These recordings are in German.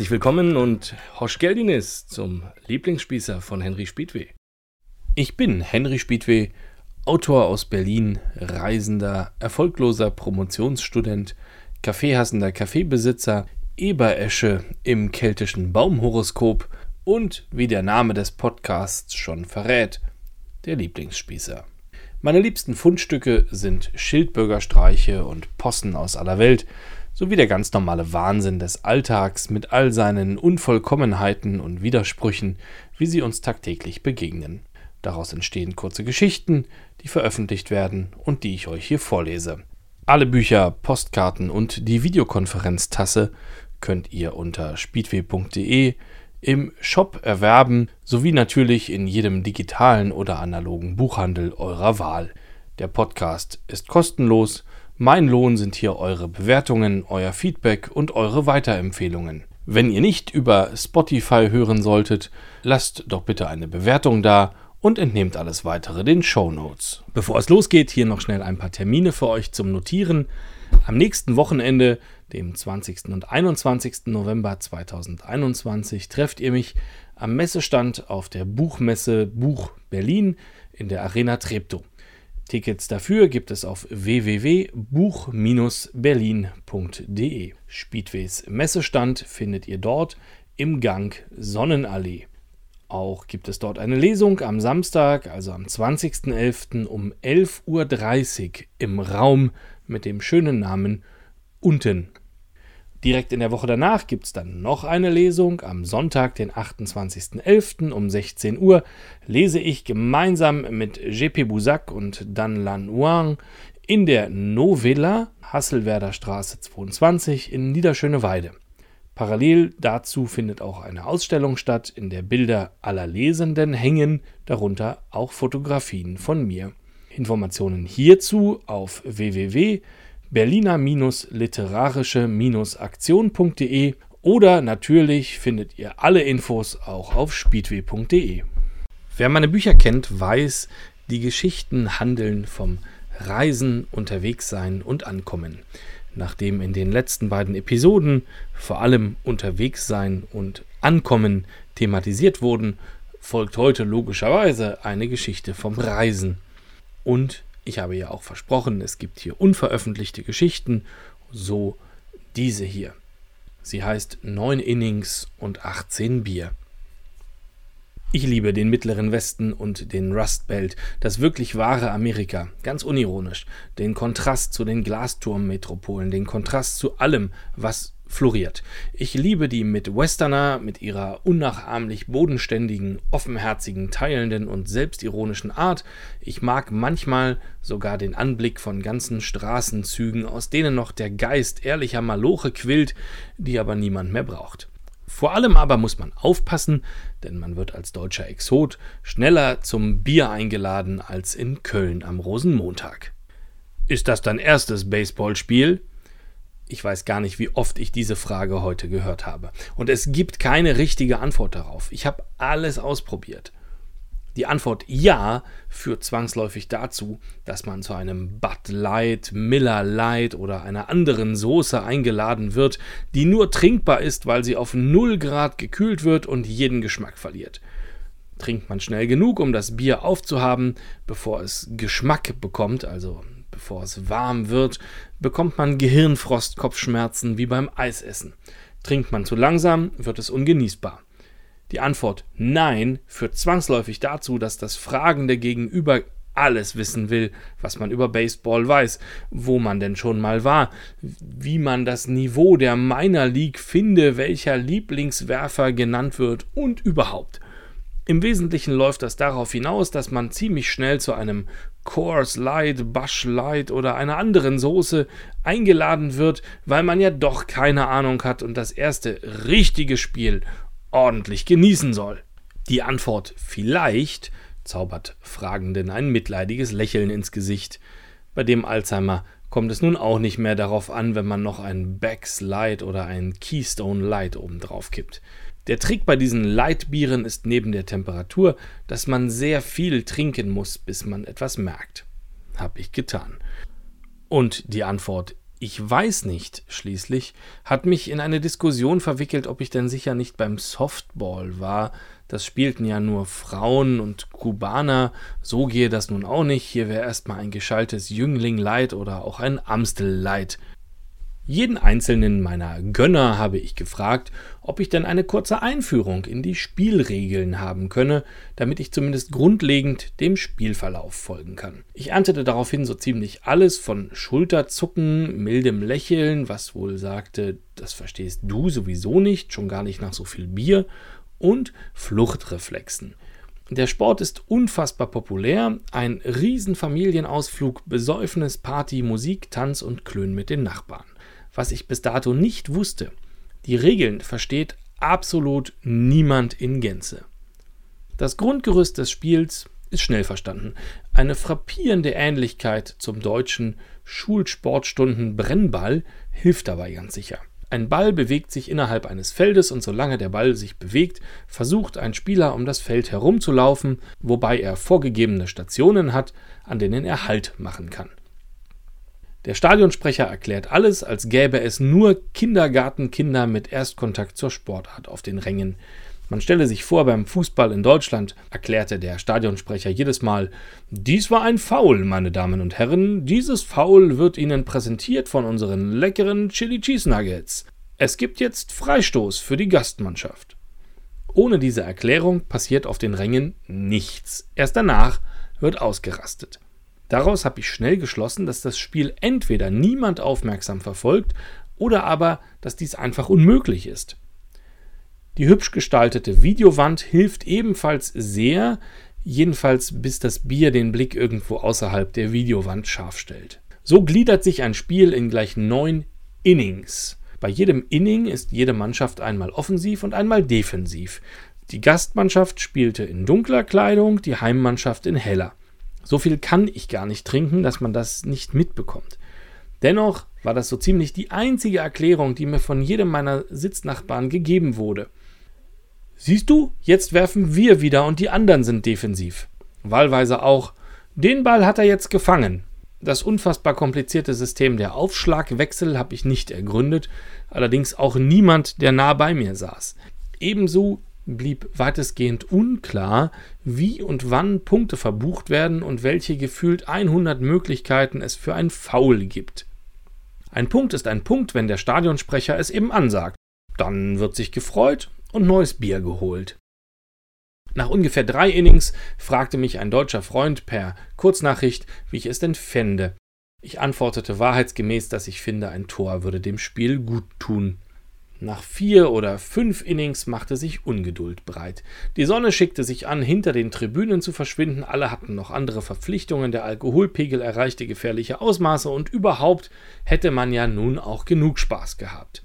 Herzlich willkommen und Hosch Geldinis zum Lieblingsspießer von Henry Spiedweh. Ich bin Henry Spiedweh, Autor aus Berlin, Reisender, erfolgloser Promotionsstudent, Kaffeehassender Kaffeebesitzer, Eberesche im keltischen Baumhoroskop und, wie der Name des Podcasts schon verrät, der Lieblingsspießer. Meine liebsten Fundstücke sind Schildbürgerstreiche und Possen aus aller Welt – sowie der ganz normale Wahnsinn des Alltags mit all seinen Unvollkommenheiten und Widersprüchen, wie sie uns tagtäglich begegnen. Daraus entstehen kurze Geschichten, die veröffentlicht werden und die ich euch hier vorlese. Alle Bücher, Postkarten und die Videokonferenztasse könnt ihr unter speedway.de im Shop erwerben, sowie natürlich in jedem digitalen oder analogen Buchhandel eurer Wahl. Der Podcast ist kostenlos mein Lohn sind hier eure Bewertungen, euer Feedback und eure Weiterempfehlungen. Wenn ihr nicht über Spotify hören solltet, lasst doch bitte eine Bewertung da und entnehmt alles weitere den Show Notes. Bevor es losgeht, hier noch schnell ein paar Termine für euch zum Notieren. Am nächsten Wochenende, dem 20. und 21. November 2021, trefft ihr mich am Messestand auf der Buchmesse Buch Berlin in der Arena Treptow. Tickets dafür gibt es auf www.buch-berlin.de. Speedways Messestand findet ihr dort im Gang Sonnenallee. Auch gibt es dort eine Lesung am Samstag, also am 20.11. um 11.30 Uhr im Raum mit dem schönen Namen Unten. Direkt in der Woche danach gibt es dann noch eine Lesung. Am Sonntag, den 28.11. um 16 Uhr, lese ich gemeinsam mit JP Busak und Dan Lan Wang in der Novella Hasselwerder Straße 22 in Niederschöneweide. Parallel dazu findet auch eine Ausstellung statt, in der Bilder aller Lesenden hängen, darunter auch Fotografien von mir. Informationen hierzu auf www berliner-literarische-aktion.de oder natürlich findet ihr alle Infos auch auf speedway.de. Wer meine Bücher kennt, weiß, die Geschichten handeln vom Reisen, Unterwegssein und Ankommen. Nachdem in den letzten beiden Episoden vor allem Unterwegssein und Ankommen thematisiert wurden, folgt heute logischerweise eine Geschichte vom Reisen und ich habe ja auch versprochen, es gibt hier unveröffentlichte Geschichten, so diese hier. Sie heißt 9 Innings und 18 Bier. Ich liebe den Mittleren Westen und den Rust Belt, das wirklich wahre Amerika, ganz unironisch, den Kontrast zu den Glasturmmetropolen, den Kontrast zu allem, was floriert. Ich liebe die Midwesterner mit ihrer unnachahmlich bodenständigen, offenherzigen, teilenden und selbstironischen Art. Ich mag manchmal sogar den Anblick von ganzen Straßenzügen, aus denen noch der Geist ehrlicher Maloche quillt, die aber niemand mehr braucht. Vor allem aber muss man aufpassen, denn man wird als deutscher Exot schneller zum Bier eingeladen als in Köln am Rosenmontag. Ist das dein erstes Baseballspiel? Ich weiß gar nicht, wie oft ich diese Frage heute gehört habe. Und es gibt keine richtige Antwort darauf. Ich habe alles ausprobiert. Die Antwort Ja führt zwangsläufig dazu, dass man zu einem Bud Light, Miller Light oder einer anderen Soße eingeladen wird, die nur trinkbar ist, weil sie auf 0 Grad gekühlt wird und jeden Geschmack verliert. Trinkt man schnell genug, um das Bier aufzuhaben, bevor es Geschmack bekommt, also bevor es warm wird, bekommt man Gehirnfrost, Kopfschmerzen wie beim Eisessen. Trinkt man zu langsam, wird es ungenießbar. Die Antwort Nein führt zwangsläufig dazu, dass das fragende Gegenüber alles wissen will, was man über Baseball weiß, wo man denn schon mal war, wie man das Niveau der Minor League finde, welcher Lieblingswerfer genannt wird und überhaupt. Im Wesentlichen läuft das darauf hinaus, dass man ziemlich schnell zu einem Coors Light, Bush Light oder einer anderen Soße eingeladen wird, weil man ja doch keine Ahnung hat und das erste richtige Spiel ordentlich genießen soll. Die Antwort vielleicht zaubert Fragenden ein mitleidiges Lächeln ins Gesicht. Bei dem Alzheimer kommt es nun auch nicht mehr darauf an, wenn man noch ein Becks Light oder ein Keystone Light obendrauf kippt. Der Trick bei diesen Lightbieren ist neben der Temperatur, dass man sehr viel trinken muss, bis man etwas merkt. Hab ich getan. Und die Antwort Ich weiß nicht, schließlich, hat mich in eine Diskussion verwickelt, ob ich denn sicher nicht beim Softball war. Das spielten ja nur Frauen und Kubaner, so gehe das nun auch nicht. Hier wäre erstmal ein geschaltes Jüngling Light oder auch ein Amstel Light. Jeden einzelnen meiner Gönner habe ich gefragt, ob ich denn eine kurze Einführung in die Spielregeln haben könne, damit ich zumindest grundlegend dem Spielverlauf folgen kann. Ich erntete daraufhin so ziemlich alles von Schulterzucken, mildem Lächeln, was wohl sagte, das verstehst du sowieso nicht, schon gar nicht nach so viel Bier, und Fluchtreflexen. Der Sport ist unfassbar populär, ein Riesenfamilienausflug, Besäufnis, Party, Musik, Tanz und Klönen mit den Nachbarn was ich bis dato nicht wusste. Die Regeln versteht absolut niemand in Gänze. Das Grundgerüst des Spiels ist schnell verstanden. Eine frappierende Ähnlichkeit zum deutschen Schulsportstunden Brennball hilft dabei ganz sicher. Ein Ball bewegt sich innerhalb eines Feldes und solange der Ball sich bewegt, versucht ein Spieler um das Feld herumzulaufen, wobei er vorgegebene Stationen hat, an denen er Halt machen kann. Der Stadionsprecher erklärt alles, als gäbe es nur Kindergartenkinder mit Erstkontakt zur Sportart auf den Rängen. Man stelle sich vor, beim Fußball in Deutschland erklärte der Stadionsprecher jedes Mal, dies war ein Foul, meine Damen und Herren, dieses Foul wird Ihnen präsentiert von unseren leckeren Chili Cheese Nuggets. Es gibt jetzt Freistoß für die Gastmannschaft. Ohne diese Erklärung passiert auf den Rängen nichts. Erst danach wird ausgerastet. Daraus habe ich schnell geschlossen, dass das Spiel entweder niemand aufmerksam verfolgt oder aber, dass dies einfach unmöglich ist. Die hübsch gestaltete Videowand hilft ebenfalls sehr, jedenfalls bis das Bier den Blick irgendwo außerhalb der Videowand scharf stellt. So gliedert sich ein Spiel in gleich neun Innings. Bei jedem Inning ist jede Mannschaft einmal offensiv und einmal defensiv. Die Gastmannschaft spielte in dunkler Kleidung, die Heimmannschaft in heller. So viel kann ich gar nicht trinken, dass man das nicht mitbekommt. Dennoch war das so ziemlich die einzige Erklärung, die mir von jedem meiner Sitznachbarn gegeben wurde. Siehst du, jetzt werfen wir wieder und die anderen sind defensiv. Wahlweise auch, den Ball hat er jetzt gefangen. Das unfassbar komplizierte System der Aufschlagwechsel habe ich nicht ergründet, allerdings auch niemand, der nah bei mir saß. Ebenso blieb weitestgehend unklar, wie und wann Punkte verbucht werden und welche gefühlt 100 Möglichkeiten es für ein Foul gibt. Ein Punkt ist ein Punkt, wenn der Stadionsprecher es eben ansagt. Dann wird sich gefreut und neues Bier geholt. Nach ungefähr drei Innings fragte mich ein deutscher Freund per Kurznachricht, wie ich es denn fände. Ich antwortete wahrheitsgemäß, dass ich finde, ein Tor würde dem Spiel gut tun. Nach vier oder fünf Innings machte sich Ungeduld breit. Die Sonne schickte sich an, hinter den Tribünen zu verschwinden, alle hatten noch andere Verpflichtungen, der Alkoholpegel erreichte gefährliche Ausmaße und überhaupt hätte man ja nun auch genug Spaß gehabt.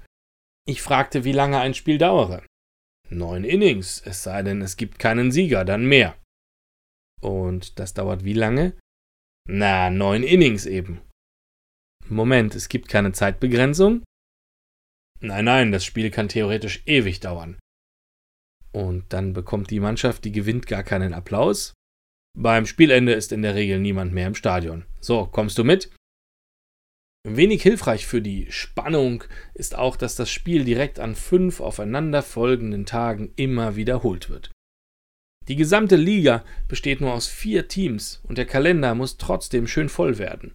Ich fragte, wie lange ein Spiel dauere. Neun Innings, es sei denn, es gibt keinen Sieger, dann mehr. Und das dauert wie lange? Na, neun Innings eben. Moment, es gibt keine Zeitbegrenzung? Nein, nein, das Spiel kann theoretisch ewig dauern. Und dann bekommt die Mannschaft, die gewinnt, gar keinen Applaus. Beim Spielende ist in der Regel niemand mehr im Stadion. So, kommst du mit? Wenig hilfreich für die Spannung ist auch, dass das Spiel direkt an fünf aufeinanderfolgenden Tagen immer wiederholt wird. Die gesamte Liga besteht nur aus vier Teams und der Kalender muss trotzdem schön voll werden.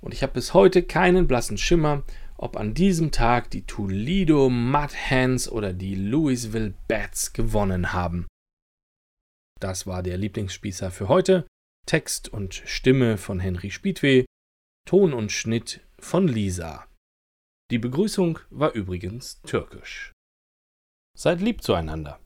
Und ich habe bis heute keinen blassen Schimmer, ob an diesem Tag die Toledo Mudhens oder die Louisville Bats gewonnen haben. Das war der Lieblingsspießer für heute. Text und Stimme von Henry Spiedwe, Ton und Schnitt von Lisa. Die Begrüßung war übrigens türkisch. Seid lieb zueinander.